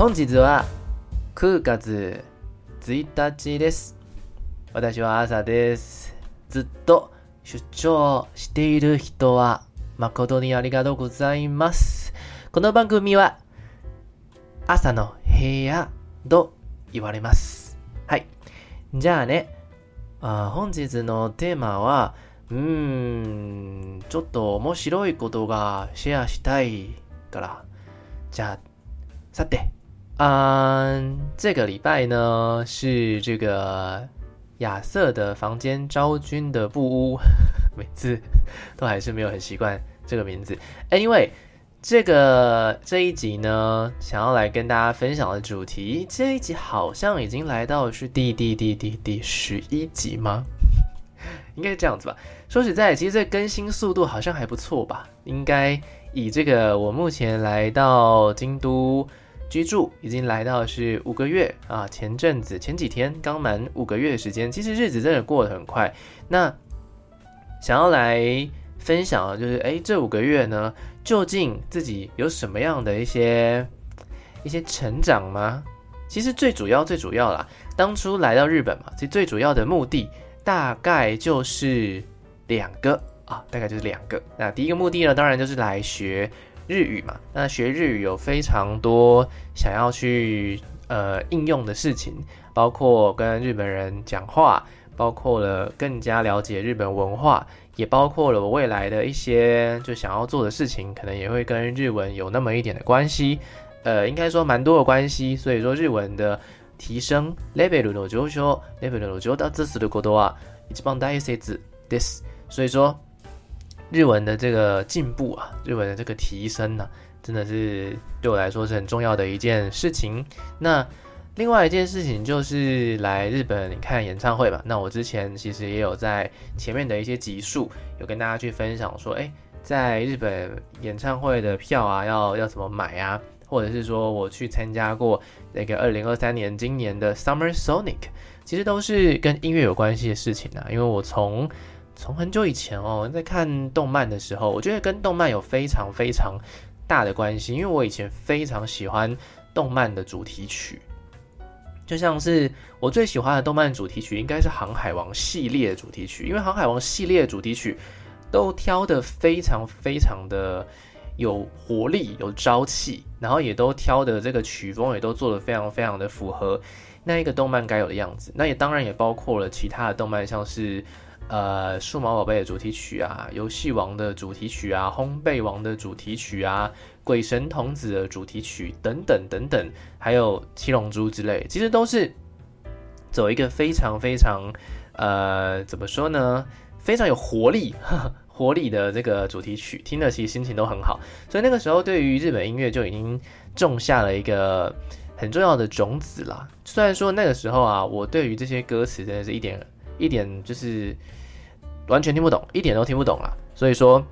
本日は9月1日です。私は朝です。ずっと出张している人は诚にありがとうございます。この番组は朝の部屋と言われます。はい。じゃあね、あ本日のテーマは、うーん、ちょっと面白いことがシェアしたいから。じゃあ、さて、嗯，这个礼拜呢是这个亚瑟的房间昭君的布屋，每次都还是没有很习惯这个名字。Anyway，这个这一集呢，想要来跟大家分享的主题，这一集好像已经来到是第第第第第十一集吗？应该是这样子吧。说实在，其实这更新速度好像还不错吧？应该以这个我目前来到京都居住，已经来到是五个月啊。前阵子前几天刚满五个月的时间，其实日子真的过得很快。那想要来分享的就是，哎，这五个月呢，究竟自己有什么样的一些一些成长吗？其实最主要最主要啦，当初来到日本嘛，其实最主要的目的大概就是两个啊，大概就是两个。那第一个目的呢，当然就是来学日语嘛。那学日语有非常多想要去呃应用的事情，包括跟日本人讲话，包括了更加了解日本文化，也包括了我未来的一些就想要做的事情，可能也会跟日文有那么一点的关系。呃，应该说蛮多的关系。所以说日文的提升，level の上升，level の上达することは一番大切です。所以说， 日文的这个进步啊，日文的这个提升呢、真的是对我来说是很重要的一件事情。那另外一件事情就是来日本看演唱会吧。那我之前其实也有在前面的一些集数有跟大家去分享说，哎，在日本演唱会的票啊，要要怎么买啊？或者是说我去参加过那个二零二三年今年的 Summer Sonic，其实都是跟音乐有关系的事情啊。因为我从从很久以前哦，在看动漫的时候，我觉得跟动漫有非常非常大的关系。因为我以前非常喜欢动漫的主题曲，就像是我最喜欢的动漫主题曲，应该是《航海王》系列的主题曲。因为《航海王》系列的主题曲都挑得非常非常的有活力、有朝气，然后也都挑的这个曲风也都做得非常非常的符合那一个动漫该有的样子。那也当然也包括了其他的动漫，像是。呃，数码宝贝的主题曲啊，游戏王的主题曲啊，烘焙王的主题曲啊，鬼神童子的主题曲等等等等，还有七龙珠之类，其实都是走一个非常非常呃，怎么说呢，非常有活力活力的这个主题曲，听了其实心情都很好。所以那个时候对于日本音乐就已经种下了一个很重要的种子啦。虽然说那个时候啊，我对于这些歌词真的是一点一点就是。完全听不懂，一点都听不懂啦。所以说，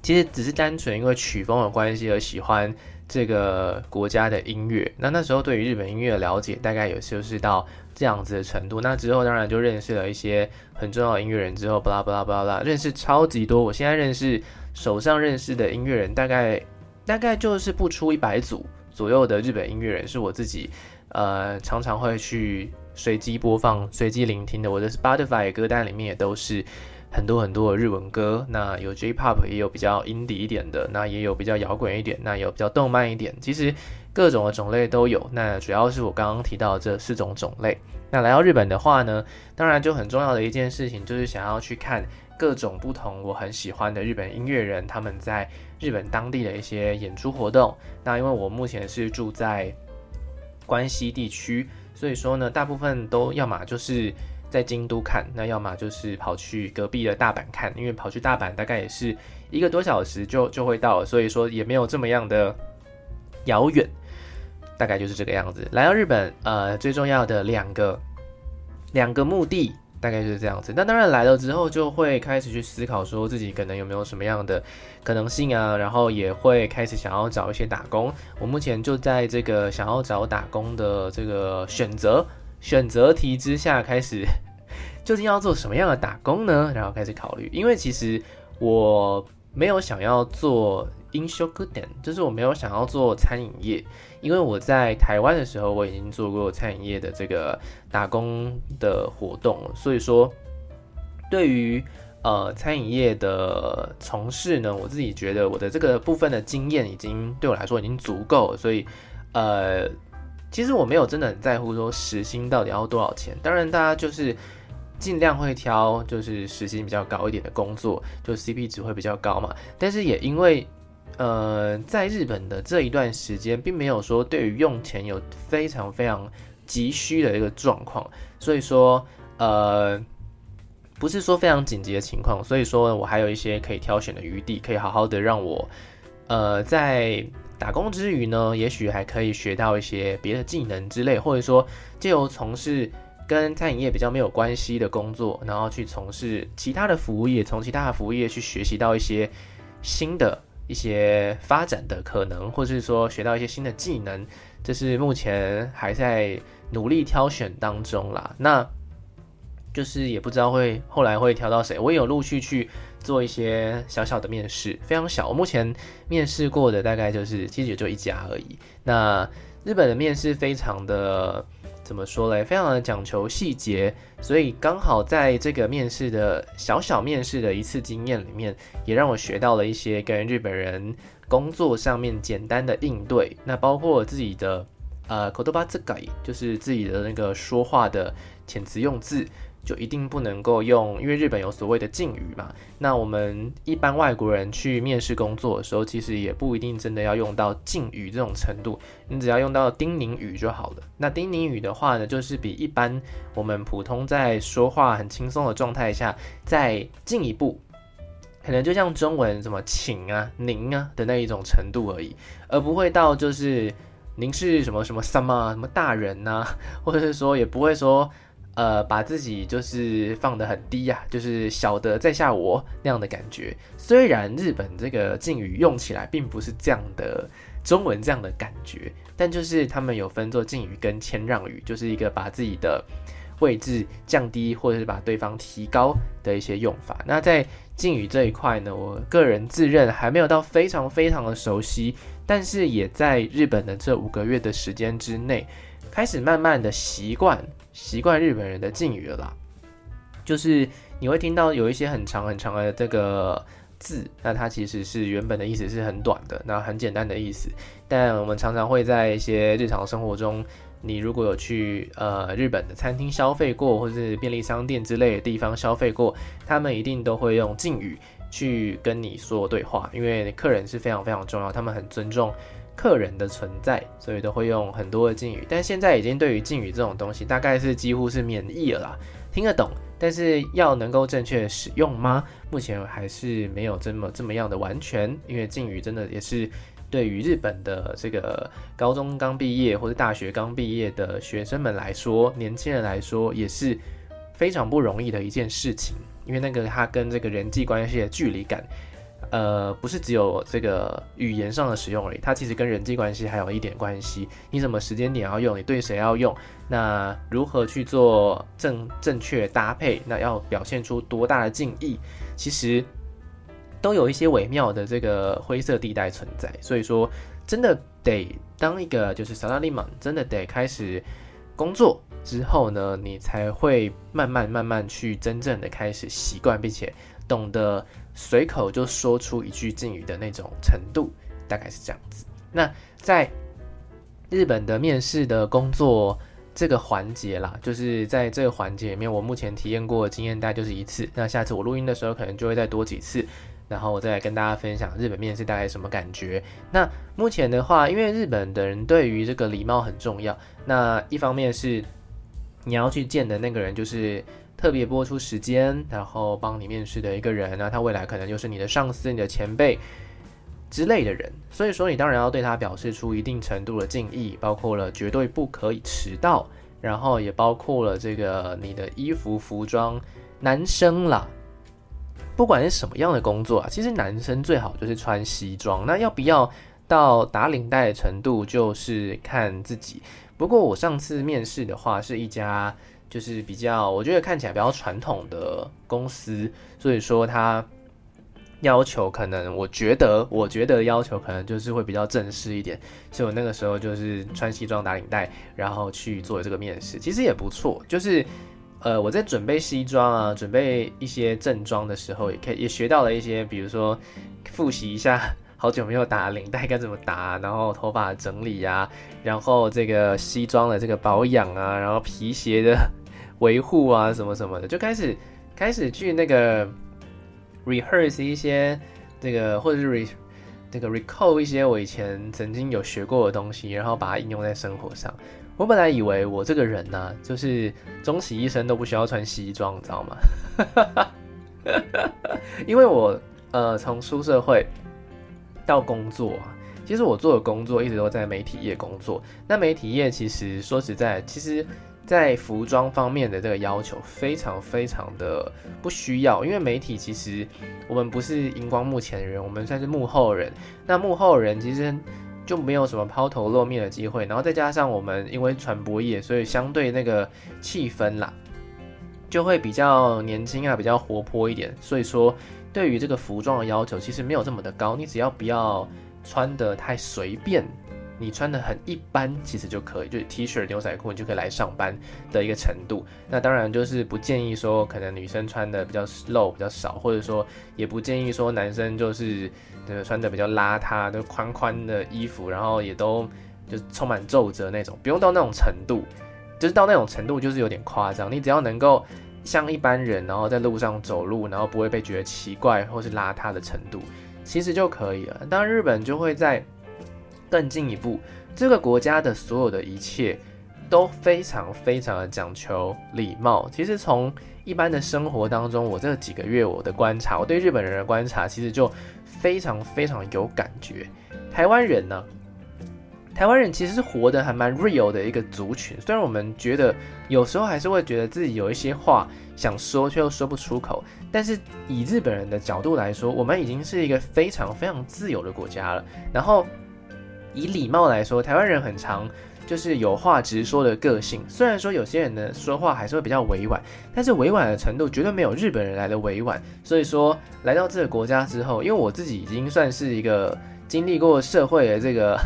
其实只是单纯因为曲风的关系而喜欢这个国家的音乐。那那时候对于日本音乐的了解，大概也就是到这样子的程度。那之后当然就认识了一些很重要的音乐人，之后巴拉巴拉巴拉巴拉，认识超级多。我现在认识手上认识的音乐人，大概大概就是不出一百组左右的日本音乐人，是我自己呃常常会去随机播放、随机聆听的。我的 Spotify 歌单里面也都是。很多很多的日文歌，那有 J-pop，也有比较 indie 一点的，那也有比较摇滚一点，那有比较动漫一点，其实各种的种类都有。那主要是我刚刚提到这四种种类。那来到日本的话呢，当然就很重要的一件事情就是想要去看各种不同我很喜欢的日本音乐人他们在日本当地的一些演出活动。那因为我目前是住在关西地区，所以说呢，大部分都要么就是。在京都看，那要么就是跑去隔壁的大阪看，因为跑去大阪大概也是一个多小时就就会到了，所以说也没有这么样的遥远，大概就是这个样子。来到日本，呃，最重要的两个两个目的大概就是这样子。那当然来了之后，就会开始去思考说自己可能有没有什么样的可能性啊，然后也会开始想要找一些打工。我目前就在这个想要找打工的这个选择。选择题之下开始，究竟要做什么样的打工呢？然后开始考虑，因为其实我没有想要做饮食店，就是我没有想要做餐饮业，因为我在台湾的时候我已经做过餐饮业的这个打工的活动，所以说对于呃餐饮业的从事呢，我自己觉得我的这个部分的经验已经对我来说已经足够，所以呃其实我没有真的很在乎说时薪到底要多少钱，当然大家就是。尽量会挑就是时薪比较高一点的工作，就 CP 值会比较高嘛。但是也因为，呃，在日本的这一段时间，并没有说对于用钱有非常非常急需的一个状况，所以说，呃，不是说非常紧急的情况，所以说我还有一些可以挑选的余地，可以好好的让我，呃，在打工之余呢，也许还可以学到一些别的技能之类，或者说借由从事。跟餐饮业比较没有关系的工作，然后去从事其他的服务业，从其他的服务业去学习到一些新的一些发展的可能，或者是说学到一些新的技能，这是目前还在努力挑选当中啦。那就是也不知道会后来会挑到谁，我也有陆续去做一些小小的面试，非常小。我目前面试过的大概就是其实也就一家而已。那日本的面试非常的。怎么说嘞？非常的讲求细节，所以刚好在这个面试的小小面试的一次经验里面，也让我学到了一些跟日本人工作上面简单的应对。那包括自己的呃口头巴字改，就是自己的那个说话的遣词用字。就一定不能够用，因为日本有所谓的敬语嘛。那我们一般外国人去面试工作的时候，其实也不一定真的要用到敬语这种程度，你只要用到叮咛语就好了。那叮咛语的话呢，就是比一般我们普通在说话很轻松的状态下再进一步，可能就像中文什么请啊、您啊的那一种程度而已，而不会到就是您是什么什么什么什么大人呐、或者是说也不会说。呃，把自己就是放得很低呀、就是小的在下我那样的感觉。虽然日本这个敬语用起来并不是这样的中文这样的感觉，但就是他们有分作敬语跟谦让语，就是一个把自己的位置降低或者是把对方提高的一些用法。那在敬语这一块呢，我个人自认还没有到非常非常的熟悉，但是也在日本的这五个月的时间之内，开始慢慢的习惯。习惯日本人的敬语了啦，就是你会听到有一些很长很长的这个字，那它其实是原本的意思是很短的，那很简单的意思。但我们常常会在一些日常生活中，你如果有去呃日本的餐厅消费过，或者是便利商店之类的地方消费过，他们一定都会用敬语去跟你说对话，因为客人是非常非常重要，他们很尊重。客人的存在，所以都会用很多的敬语。但现在已经对于敬语这种东西，大概是几乎是免疫了啦，听得懂，但是要能够正确使用吗？目前还是没有这么这么样的完全。因为敬语真的也是对于日本的这个高中刚毕业或者大学刚毕业的学生们来说，年轻人来说也是非常不容易的一件事情。因为那个他跟这个人际关系的距离感。呃，不是只有这个语言上的使用而已，它其实跟人际关系还有一点关系。你什么时间点要用？你对谁要用？那如何去做正正确搭配？那要表现出多大的敬意？其实都有一些微妙的这个灰色地带存在。所以说，真的得当一个就是萨拉利曼，真的得开始工作之后呢，你才会慢慢慢慢去真正的开始习惯，并且懂得。随口就说出一句敬语的那种程度，大概是这样子。那在日本的面试的工作这个环节啦，就是在这个环节里面，我目前体验过经验大概就是一次。那下次我录音的时候，可能就会再多几次，然后我再来跟大家分享日本面试大概什么感觉。那目前的话，因为日本的人对于这个礼貌很重要，那一方面是你要去见的那个人就是。特别播出时间，然后帮你面试的一个人，那他未来可能就是你的上司、你的前辈之类的人，所以说你当然要对他表示出一定程度的敬意，包括了绝对不可以迟到，然后也包括了这个你的衣服服装，男生啦，不管是什么样的工作啊，其实男生最好就是穿西装，那要不要到打领带的程度，就是看自己。不过我上次面试的话，是一家。就是比较，我觉得看起来比较传统的公司，所以说他要求可能，我觉得，我觉得要求可能就是会比较正式一点，所以我那个时候就是穿西装打领带，然后去做这个面试，其实也不错。就是，呃，我在准备西装啊，准备一些正装的时候，也可以也学到了一些，比如说复习一下好久没有打领带该怎么打，然后头发整理啊，然后这个西装的这个保养啊，然后皮鞋的维护啊，什么什么的，就开始开始去那个。rehearse 一些这个，或者是 re 这个 recall 一些我以前曾经有学过的东西，然后把它应用在生活上。我本来以为我这个人呢、就是终其一生都不需要穿西装，你知道吗？因为我呃从出社会到工作，其实我做的工作一直都在媒体业工作。那媒体业其实说实在，其实。在服装方面的这个要求非常非常的不需要，因为媒体其实我们不是荧光幕前人，我们算是幕后人。那幕后人其实就没有什么抛头露面的机会，然后再加上我们因为传播业，所以相对那个气氛啦，就会比较年轻啊，比较活泼一点。所以说，对于这个服装的要求其实没有这么的高，你只要不要穿得太随便。你穿的很一般，其实就可以，就是 T 恤、牛仔裤，你就可以来上班的一个程度。那当然就是不建议说，可能女生穿的比较露比较少，或者说也不建议说男生就是这个穿的比较邋遢，就宽宽的衣服，然后也都就充满皱褶那种，不用到那种程度，就是到那种程度就是有点夸张。你只要能够像一般人，然后在路上走路，然后不会被觉得奇怪或是邋遢的程度，其实就可以了。当然日本就会在。更进一步，这个国家的所有的一切都非常非常的讲求礼貌。其实从一般的生活当中，我这几个月我的观察，我对日本人的观察，其实就非常非常有感觉。台湾人呢，台湾人其实是活得还蛮 real 的一个族群。虽然我们觉得有时候还是会觉得自己有一些话想说却又说不出口，但是以日本人的角度来说，我们已经是一个非常非常自由的国家了。然后。以礼貌来说，台湾人很常就是有话直说的个性。虽然说有些人呢说话还是会比较委婉，但是委婉的程度绝对没有日本人来的委婉。所以说来到这个国家之后，因为我自己已经算是一个经历过社会的这个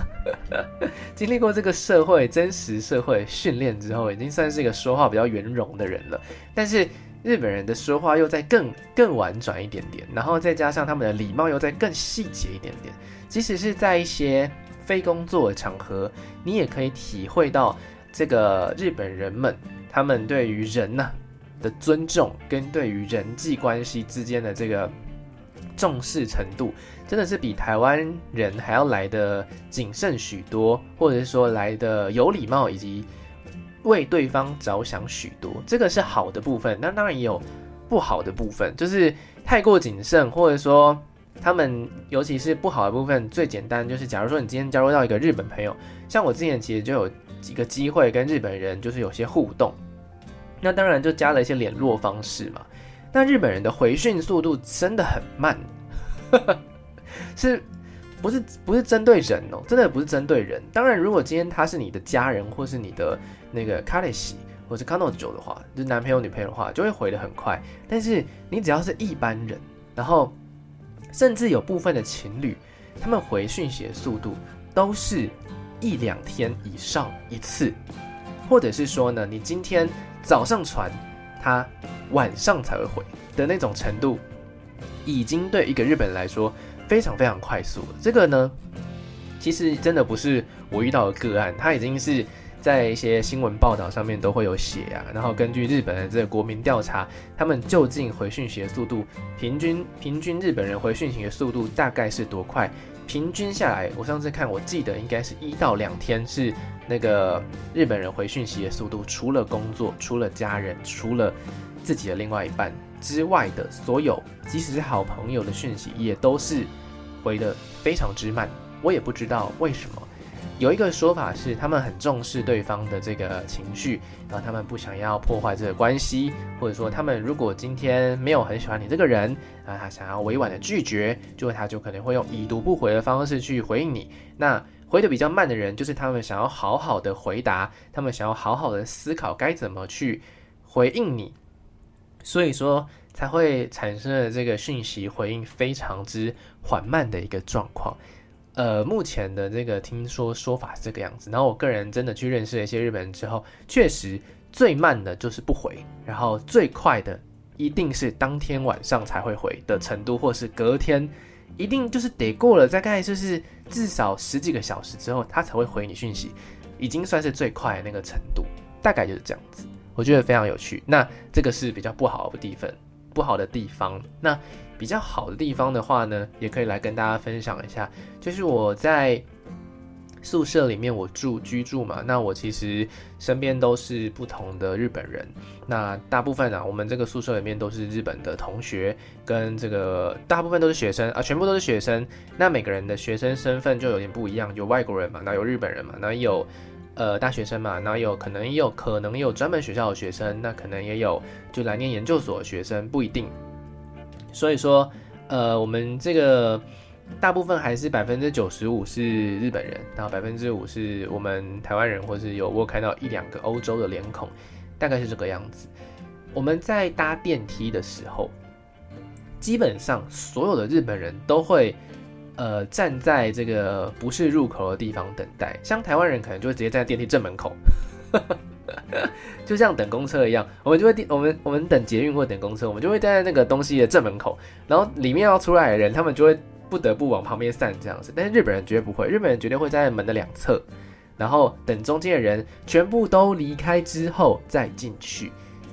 经历过这个社会真实社会训练之后，已经算是一个说话比较圆融的人了。但是日本人的说话又再更更婉转一点点，然后再加上他们的礼貌又再更细节一点点，即使是在一些。非工作场合，你也可以体会到这个日本人们他们对于人呐的尊重，跟对于人际关系之间的这个重视程度，真的是比台湾人还要来得谨慎许多，或者是说来得有礼貌，以及为对方着想许多。这个是好的部分，那当然也有不好的部分，就是太过谨慎，或者说。他们尤其是不好的部分，最简单就是，假如说你今天加入到一个日本朋友，像我之前其实就有几个机会跟日本人就是有些互动，那当然就加了一些联络方式嘛。那日本人的回讯速度真的很慢，是不是不是针对人哦？真的不是针对人。当然，如果今天他是你的家人或是你的那个卡里西或是卡诺久的话，就男朋友女朋友的话，就会回得很快。但是你只要是一般人，然后。甚至有部分的情侣，他们回讯息的速度都是一两天以上一次，或者是说呢，你今天早上传，他晚上才会回的那种程度，已经对一个日本人来说非常非常快速了。这个呢，其实真的不是我遇到的个案，他已经是。在一些新闻报道上面都会有写啊，然后根据日本的这个国民调查，他们究竟回讯息的速度，平均平均日本人回讯息的速度大概是多快？平均下来，我上次看，我记得应该是一到两天是那个日本人回讯息的速度，除了工作、除了家人、除了自己的另外一半之外的所有，即使是好朋友的讯息，也都是回的非常之慢。我也不知道为什么。有一个说法是，他们很重视对方的这个情绪，然后他们不想要破坏这个关系，或者说他们如果今天没有很喜欢你这个人，啊，他想要委婉的拒绝，就他就可能会用已读不回的方式去回应你。那回得比较慢的人，就是他们想要好好的回答，他们想要好好的思考该怎么去回应你。所以说，才会产生了这个讯息回应非常之缓慢的一个状况。呃，目前的这个听说说法是这个样子。然后我个人真的去认识了一些日本人之后，确实最慢的就是不回，然后最快的一定是当天晚上才会回的程度，或是隔天一定就是得过了大概就是至少十几个小时之后，他才会回你讯息，已经算是最快的那个程度，大概就是这样子。我觉得非常有趣。那这个是比较不好的地方，不好的地方。那比较好的地方的话呢，也可以来跟大家分享一下。就是我在宿舍里面我住居住嘛，那我其实身边都是不同的日本人。那大部分啊，我们这个宿舍里面都是日本的同学，跟这个大部分都是学生啊，全部都是学生。那每个人的学生身份就有点不一样，有外国人嘛，那有日本人嘛，那有。呃，大学生嘛，那有可能也有可能也有专门学校的学生，那可能也有就来念研究所的学生，不一定。所以说，呃，我们这个大部分还是百分之九十五是日本人，然后百分之五是我们台湾人，或是有我看到一两个欧洲的脸孔，大概是这个样子。我们在搭电梯的时候，基本上所有的日本人都会。呃，站在这个不是入口的地方等待，像台湾人可能就会直接站在电梯正门口，就像等公车一样，我们就会我们我们等捷运或等公车，我们就会站在那个东西的正门口，然后里面要出来的人，他们就会不得不往旁边散这样子。但是日本人绝对不会，日本人绝对会在门的两侧，然后等中间的人全部都离开之后再进去。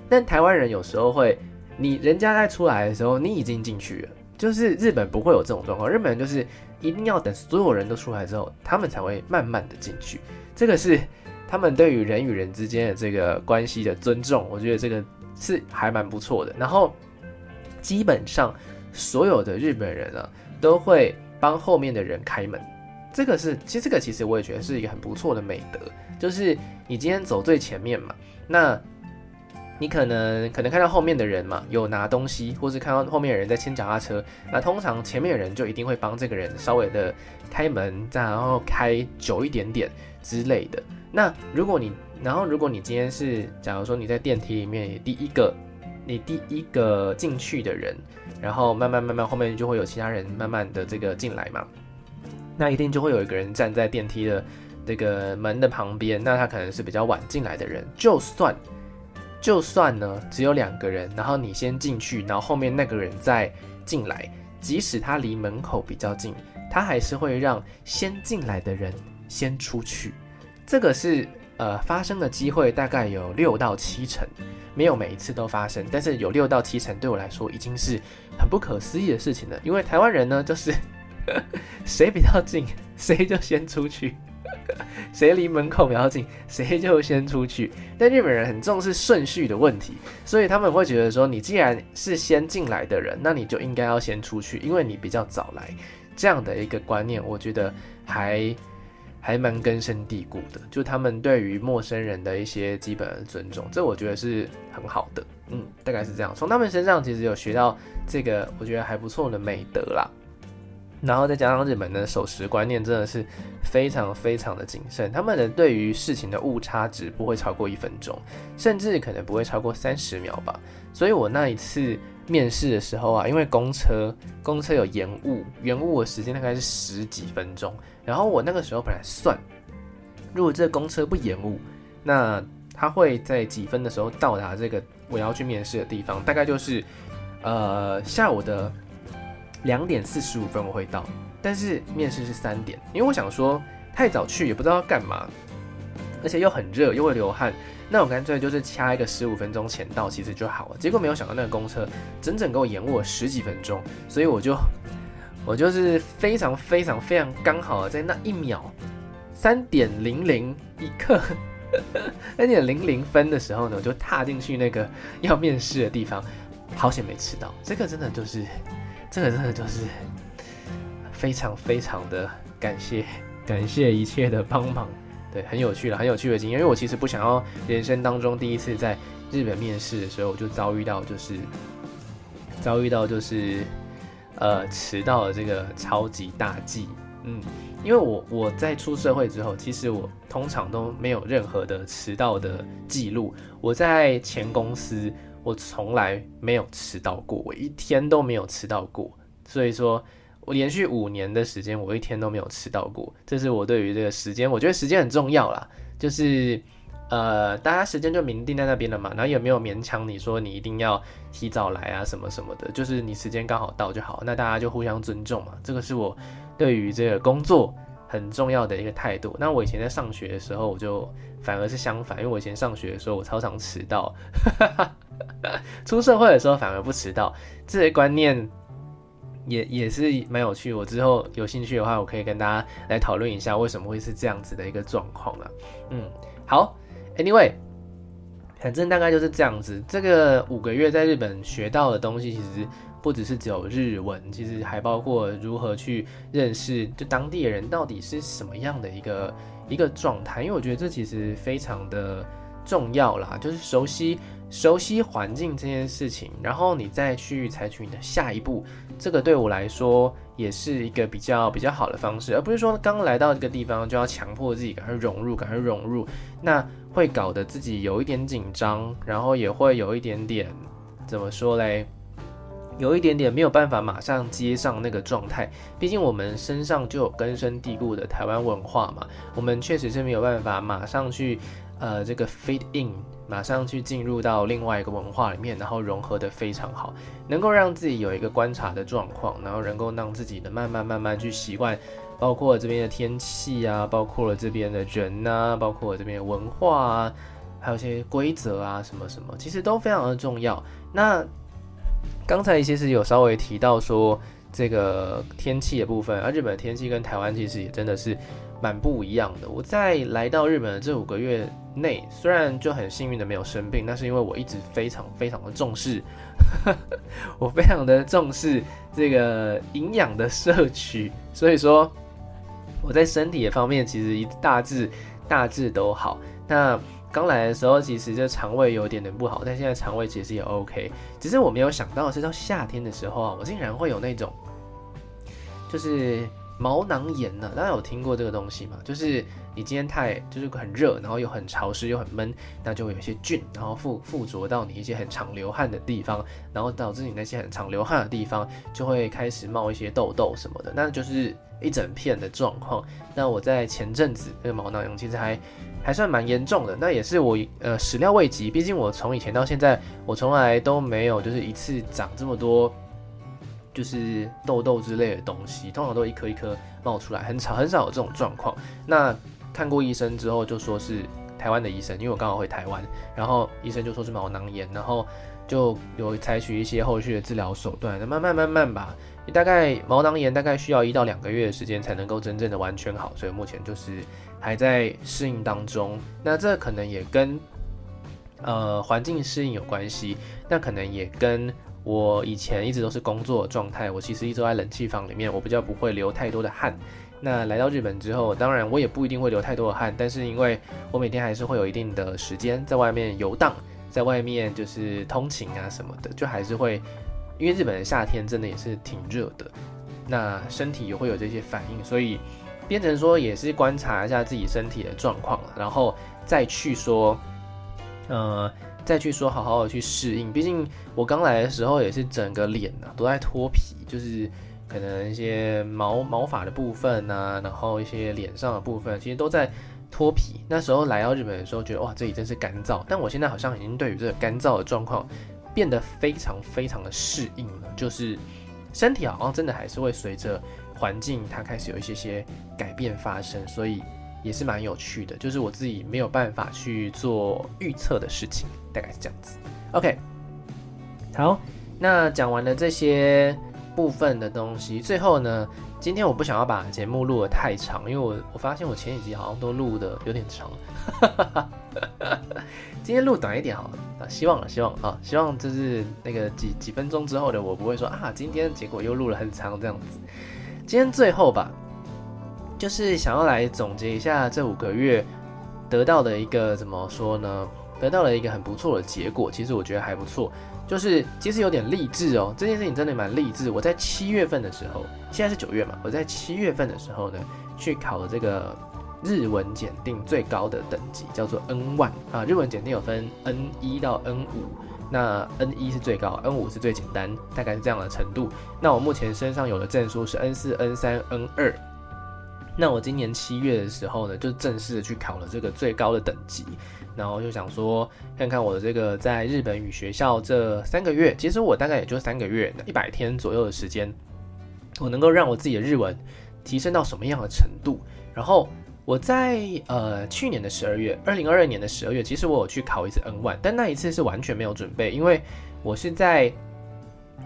但台湾人有时候会，你人家在出来的时候，你已经进去了。就是日本不会有这种状况，日本人就是一定要等所有人都出来之后，他们才会慢慢的进去。这个是他们对于人与人之间的这个关系的尊重，我觉得这个是还蛮不错的。然后基本上所有的日本人啊，都会帮后面的人开门。这个是其实这个其实我也觉得是一个很不错的美德，就是你今天走最前面嘛，那。你可能可能看到后面的人嘛，有拿东西，或是看到后面的人在牵脚踏车，那通常前面的人就一定会帮这个人稍微的开门，再然后开久一点点之类的。那如果你，然后如果你今天是，假如说你在电梯里面第一个，你第一个进去的人，然后慢慢慢慢后面就会有其他人慢慢的这个进来嘛，那一定就会有一个人站在电梯的这个门的旁边，那他可能是比较晚进来的人，就算。就算呢，只有两个人，然后你先进去，然后后面那个人再进来，即使他离门口比较近，他还是会让先进来的人先出去。这个是呃发生的机会大概有六到七成，没有每一次都发生，但是有六到七成对我来说已经是很不可思议的事情了。因为台湾人呢，就是 谁比较近，谁就先出去。谁离门口比较近，谁就先出去。但日本人很重视顺序的问题，所以他们会觉得说，你既然是先进来的人，那你就应该要先出去，因为你比较早来。这样的一个观念，我觉得还还蛮根深蒂固的。就他们对于陌生人的一些基本的尊重，这我觉得是很好的。嗯，大概是这样。从他们身上其实有学到这个，我觉得还不错的美德啦。然后再加上日本的守时观念真的是非常非常的谨慎，他们的对于事情的误差值不会超过一分钟，甚至可能不会超过三十秒吧。所以我那一次面试的时候啊，因为公车公车有延误，延误的时间大概是十几分钟。然后我那个时候本来算，如果这公车不延误，那他会在几分的时候到达这个我要去面试的地方，大概就是呃下午的。两点四十五分我会到，但是面试是三点，因为我想说太早去也不知道要干嘛，而且又很热又会流汗，那我干脆就是掐一个十五分钟前到其实就好了。结果没有想到那个公车整整给我延误了十几分钟，所以我就 我就是非常非常非常刚好在那一秒三点零零一刻三点零零分的时候呢，我就踏进去那个要面试的地方，好险没迟到，这个真的就是。这个真的就是非常非常的感谢，感谢一切的帮忙，对，很有趣了，很有趣的经验。因为我其实不想要人生当中第一次在日本面试的时候，我就遭遇到就是遭遇到就是呃迟到的这个超级大忌。嗯，因为我我在出社会之后，其实我通常都没有任何的迟到的记录。我在前公司。我从来没有迟到过，我一天都没有迟到过。所以说我连续五年的时间，我一天都没有迟到过。这是我对于这个时间，我觉得时间很重要啦。就是呃，大家时间就明定在那边了嘛，然后也没有勉强你说你一定要提早来啊什么什么的，就是你时间刚好到就好。那大家就互相尊重嘛，这个是我对于这个工作很重要的一个态度。那我以前在上学的时候，我就反而是相反，因为我以前上学的时候，我超常迟到。出社会的时候反而不迟到，这些观念也也是蛮有趣。我之后有兴趣的话，我可以跟大家来讨论一下为什么会是这样子的一个状况啊。嗯，好，Anyway，反正大概就是这样子。这个五个月在日本学到的东西，其实不只是只有日文，其实还包括如何去认识就当地的人到底是什么样的一个一个状态。因为我觉得这其实非常的重要啦，就是熟悉。熟悉环境这件事情，然后你再去采取你的下一步，这个对我来说也是一个比较比较好的方式，而不是说刚来到这个地方就要强迫自己赶快融入，赶快融入，那会搞得自己有一点紧张，然后也会有一点点怎么说嘞？有一点点没有办法马上接上那个状态，毕竟我们身上就有根深蒂固的台湾文化嘛，我们确实是没有办法马上去。呃，这个 fit in，马上去进入到另外一个文化里面，然后融合得非常好，能够让自己有一个观察的状况，然后能够让自己的慢慢慢慢去习惯，包括这边的天气啊，包括了这边的人啊，包括这边的文化啊，还有些规则啊，什么什么，其实都非常的重要。那刚才其实有稍微提到说这个天气的部分，而日本的天气跟台湾其实也真的是。蛮不一样的。我在来到日本的这五个月内，虽然就很幸运的没有生病，但是因为我一直非常非常的重视，我非常的重视这个营养的摄取，所以说我在身体的方面其实一大致大致都好。那刚来的时候其实就肠胃有点点不好，但现在肠胃其实也 OK。只是我没有想到的是到夏天的时候啊，我竟然会有那种就是。毛囊炎呢？大家有听过这个东西吗？就是你今天太就是很热，然后又很潮湿又很闷，那就会有一些菌，然后附附着到你一些很常流汗的地方，然后导致你那些很常流汗的地方就会开始冒一些痘痘什么的，那就是一整片的状况。那我在前阵子这个毛囊炎其实还还算蛮严重的，那也是我呃始料未及，毕竟我从以前到现在我从来都没有就是一次长这么多。就是痘痘之类的东西，通常都一颗一颗冒出来，很少很少有这种状况。那看过医生之后，就说是台湾的医生，因为我刚好回台湾，然后医生就说是毛囊炎，然后就有采取一些后续的治疗手段，那慢慢慢慢吧，大概毛囊炎大概需要一到两个月的时间才能够真正的完全好，所以目前就是还在适应当中。那这可能也跟呃环境适应有关系，那可能也跟。我以前一直都是工作状态，我其实一直在冷气房里面，我比较不会流太多的汗。那来到日本之后，当然我也不一定会流太多的汗，但是因为我每天还是会有一定的时间在外面游荡，在外面就是通勤啊什么的，就还是会，因为日本的夏天真的也是挺热的，那身体也会有这些反应，所以变成说也是观察一下自己身体的状况，然后再去说，呃。再去说，好好的去适应。毕竟我刚来的时候也是整个脸呐都在脱皮，就是可能一些毛毛发的部分呐，然后一些脸上的部分，其实都在脱皮。那时候来到日本的时候，觉得哇，这里真是干燥。但我现在好像已经对于这个干燥的状况变得非常非常的适应了，就是身体好像真的还是会随着环境它开始有一些些改变发生，所以。也是蛮有趣的，就是我自己没有办法去做预测的事情，大概是这样子。OK，好，那讲完了这些部分的东西，最后呢，今天我不想要把节目录得太长，因为我我发现我前几集好像都录得有点长，今天录短一点好了啊，希望了，希望啊，希望就是那个几几分钟之后的我不会说啊，今天结果又录了很长这样子。今天最后吧。就是想要来总结一下这五个月得到的一个怎么说呢？得到了一个很不错的结果，其实我觉得还不错。就是其实有点励志哦，这件事情真的蛮励志。我在七月份的时候，现在是九月嘛，我在七月份的时候呢，去考了这个日文检定最高的等级，叫做 N1 啊。日文检定有分 N1 到 N5，那 N 一是最高，N 五是最简单，大概是这样的程度。那我目前身上有的证书是 N 四、N 三、N 二。那我今年七月的时候呢，就正式的去考了这个最高的等级，然后就想说，看看我的这个在日本语学校这三个月，其实我大概也就三个月，一百天左右的时间，我能够让我自己的日文提升到什么样的程度？然后我在呃去年的十二月，二零二二年的十二月，其实我有去考一次 N one，但那一次是完全没有准备，因为我是在。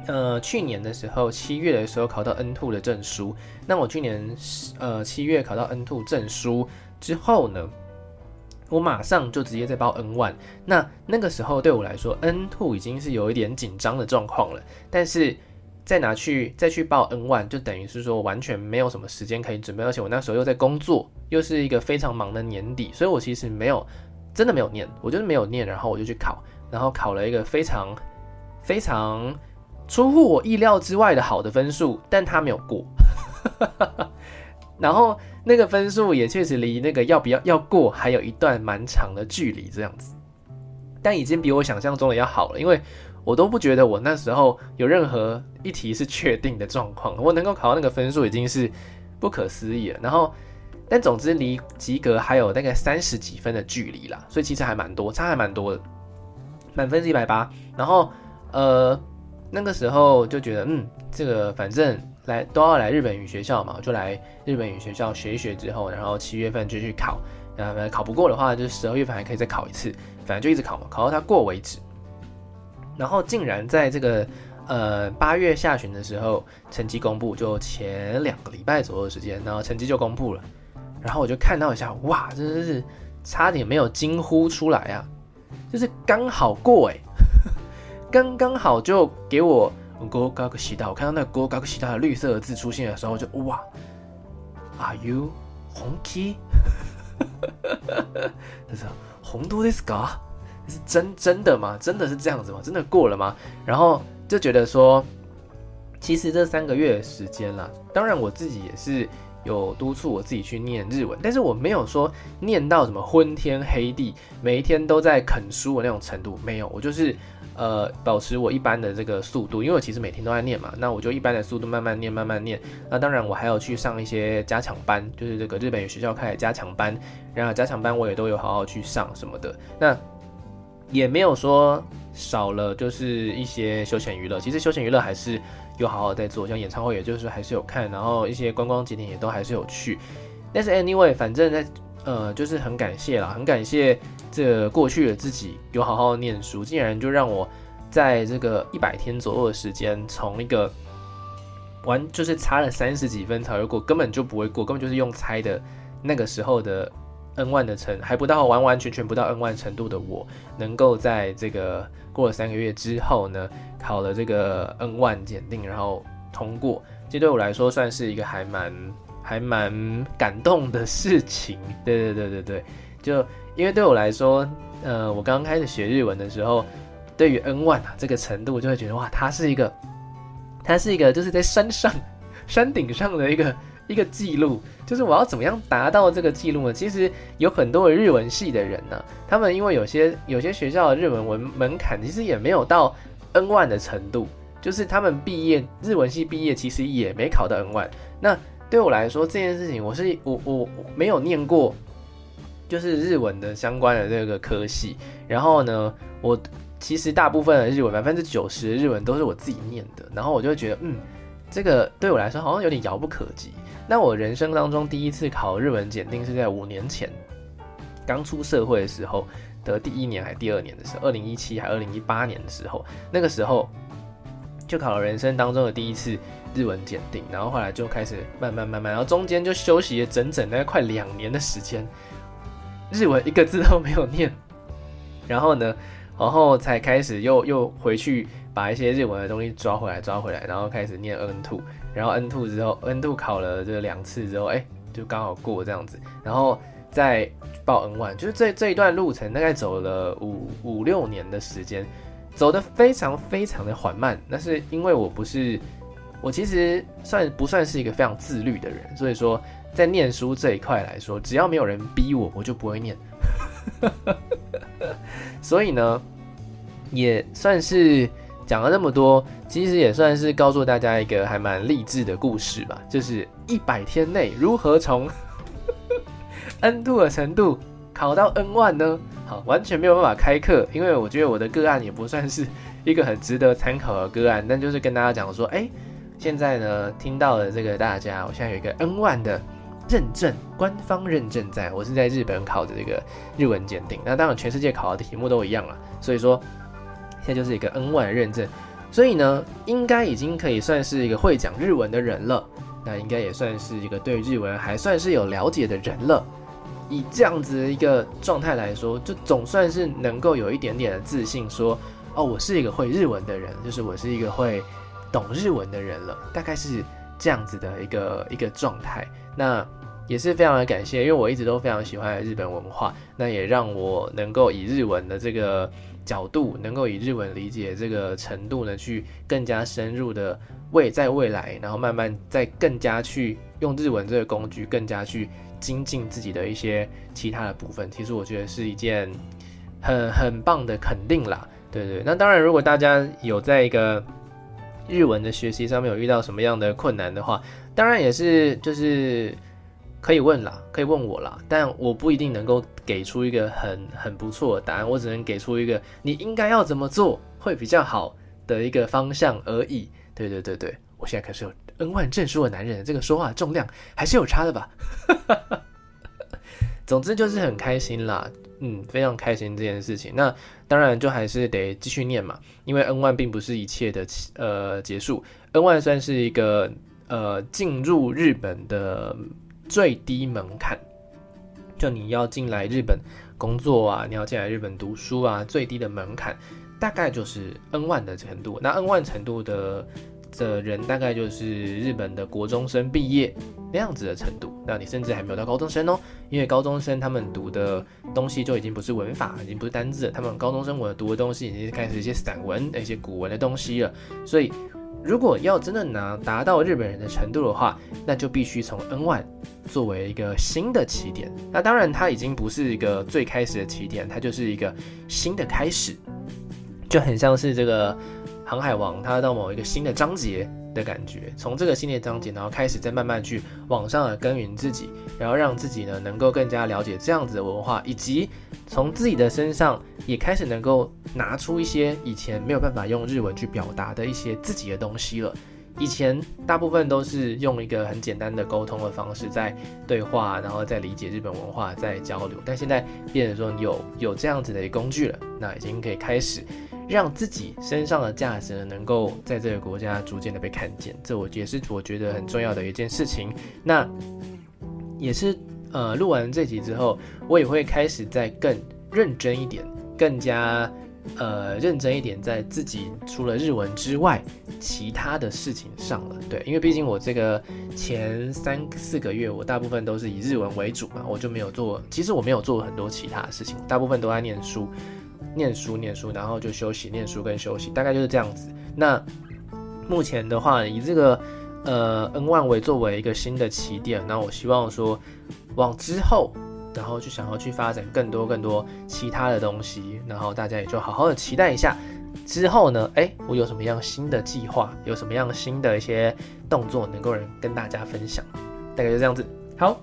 呃，去年的时候，七月的时候考到 N two 的证书。那我去年呃七月考到 N two 证书之后呢，我马上就直接在报 N1。那那个时候对我来说，N two 已经是有一点紧张的状况了。但是再拿去再去报 N1，就等于是说完全没有什么时间可以准备，而且我那时候又在工作，又是一个非常忙的年底，所以我其实没有真的没有念，我就是没有念，然后我就去考，然后考了一个非常非常。出乎我意料之外的好的分数，但他没有过，然后那个分数也确实离那个要不要要过还有一段蛮长的距离，这样子，但已经比我想象中的要好了，因为我都不觉得我那时候有任何一题是确定的状况，我能够考到那个分数已经是不可思议了。然后，但总之离及格还有大概三十几分的距离啦，所以其实还蛮多，差还蛮多的，满分是一百八，然后呃。那个时候就觉得，嗯，这个反正来都要来日本语学校嘛，我就来日本语学校学一学之后，然后七月份就去考，然后考不过的话，就十二月份还可以再考一次，反正就一直考嘛，考到它过为止。然后竟然在这个呃八月下旬的时候，成绩公布，就前两个礼拜左右的时间，然后成绩就公布了，然后我就看到一下，哇，真的是差点没有惊呼出来啊，就是刚好过哎。刚刚好就给我 合格西大，我看到那个合格西大的绿色的字出现的时候就，就哇，Are you 本気？他说本当ですか？是真真的吗？真的是这样子吗？真的过了吗？然后就觉得说，其实这三个月的时间啦，当然我自己也是有督促我自己去念日文，但是我没有说念到什么昏天黑地，每一天都在啃书的那种程度，没有，我就是。 呃，保持我一般的这个速度，因为我其实每天都在念嘛，那我就一般的速度慢慢念，慢慢念。那当然，我还有去上一些加强班，就是这个日本语学校开的加强班，然后加强班我也都有好好去上什么的。那也没有说少了，就是一些休闲娱乐。其实休闲娱乐还是有好好在做，像演唱会，也就是还是有看，然后一些观光景点也都还是有去。但是 anyway，反正在呃，就是很感谢啦，很感谢。这过去的自己有好好念书，竟然就让我在这个一百天左右的时间，从一个完就是差了三十几分才会过，根本就不会过，根本就是用猜的。那个时候的 N 万的程还不到完完全全不到 N 万程度的我，能够在这个过了三个月之后呢，考了这个 N 万检定，然后通过，这对我来说算是一个还蛮还蛮感动的事情。对对对对对，就。因为对我来说，呃，我刚开始学日文的时候，对于 N one 啊这个程度，就会觉得哇，它是一个，它是一个就是在山上、山顶上的一个 一个记录，就是我要怎么样达到这个记录呢？其实有很多的日文系的人呢、他们因为有些有些学校的日文文门槛其实也没有到 N one 的程度，就是他们毕业日文系毕业其实也没考到 N one，。那对我来说这件事情，我是我我没有念过。就是日文的相关的这个科系，然后呢，我其实大部分的日文，百分之九十的日文都是我自己念的，然后我就觉得，嗯，这个对我来说好像有点遥不可及。那我人生当中第一次考日文检定是在五年前，刚出社会的时候的第一年还第二年的时候，二零一七还二零一八年的时候，那个时候就考了人生当中的第一次日文检定，然后后来就开始慢慢慢慢，然后中间就休息了整整大概快两年的时间。日文一个字都没有念，然后呢，然后才开始又又回去把一些日文的东西抓回来，抓回来，然后开始念 N two，然后 N two 之后 N two 考了这两次之后，哎，就刚好过这样子，然后再报 N one，就是这这一段路程大概走了五五六年的时间，走得非常非常的缓慢，那是因为我不是，我其实算不算是一个非常自律的人，所以说。在念书这一块来说，只要没有人逼我，我就不会念。所以呢，也算是讲了那么多，其实也算是告诉大家一个还蛮励志的故事吧，就是一百天内如何从 N 度的程度考到 N1 呢？好，完全没有办法开课，因为我觉得我的个案也不算是一个很值得参考的个案，但就是跟大家讲说，哎，现在呢听到了这个大家，我现在有一个 N1 的认证，官方认证在，我是在日本考的这个日文检定，那当然全世界考的题目都一样了，所以说现在就是一个 N1 的认证，所以呢应该已经可以算是一个会讲日文的人了，那应该也算是一个对日文还算是有了解的人了。以这样子的一个状态来说，就总算是能够有一点点的自信，说哦，我是一个会日文的人，就是我是一个会懂日文的人了，大概是这样子的一个一个状态。那也是非常的感谢，因为我一直都非常喜欢日本文化，那也让我能够以日文的这个角度，能够以日文理解这个程度呢，去更加深入的未在未来，然后慢慢再更加去用日文这个工具，更加去。精进自己的一些其他的部分，其实我觉得是一件很很棒的肯定啦。对对，那当然，如果大家有在一个日文的学习上面有遇到什么样的困难的话，当然也是就是可以问啦，可以问我啦。但我不一定能够给出一个很很不错的答案，我只能给出一个你应该要怎么做会比较好的一个方向而已。对对对对，我现在可是有。N1 证书的男人，这个说话重量还是有差的吧？总之就是很开心啦，嗯，非常开心这件事情。那当然就还是得继续念嘛，因为 N1 并不是一切的呃结束，N1 算是一个呃进入日本的最低门槛，就你要进来日本工作啊，你要进来日本读书啊，最低的门槛大概就是 N 万的程度。那 N 万程度的。的人大概就是日本的国中生毕业那样子的程度，那你甚至还没有到高中生哦，因为高中生他们读的东西就已经不是文法，已经不是单字，他们高中生我读的东西已经开始一些散文、一些古文的东西了。所以，如果要真的拿达到日本人的程度的话，那就必须从 N1 作为一个新的起点。那当然，它已经不是一个最开始的起点，它就是一个新的开始，就很像是这个。航海王，它到某一个新的章节的感觉，从这个新的章节，然后开始再慢慢去往上的耕耘自己，然后让自己呢能够更加了解这样子的文化，以及从自己的身上也开始能够拿出一些以前没有办法用日文去表达的一些自己的东西了。以前大部分都是用一个很简单的沟通的方式在对话，然后再理解日本文化，在交流，但现在变成说有有这样子的工具了，那已经可以开始。让自己身上的价值，能够在这个国家逐渐的被看见，这我也是我觉得很重要的一件事情。那也是呃，录完这集之后，我也会开始再更认真一点，更加呃认真一点，在自己除了日文之外，其他的事情上了。对，因为毕竟我这个前三四个月，我大部分都是以日文为主嘛，我就没有做，其实我没有做很多其他的事情，大部分都在念书。念书，念书，然后就休息，念书跟休息，大概就是这样子。那目前的话，以这个呃 N1 为作为一个新的起点，那我希望说往之后，然后就想要去发展更多更多其他的东西，然后大家也就好好的期待一下。之后呢，哎，我有什么样新的计划，有什么样新的一些动作能够人跟大家分享，大概就这样子。好，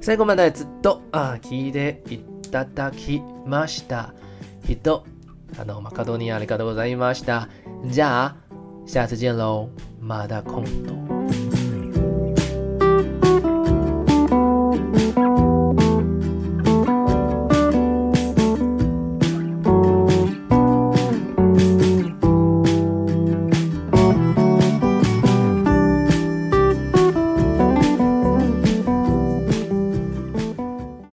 最后までずっと啊闻いてい いただきました。人、あの、マカドニアありがとうございました。じゃあ、下次见喽。また今度。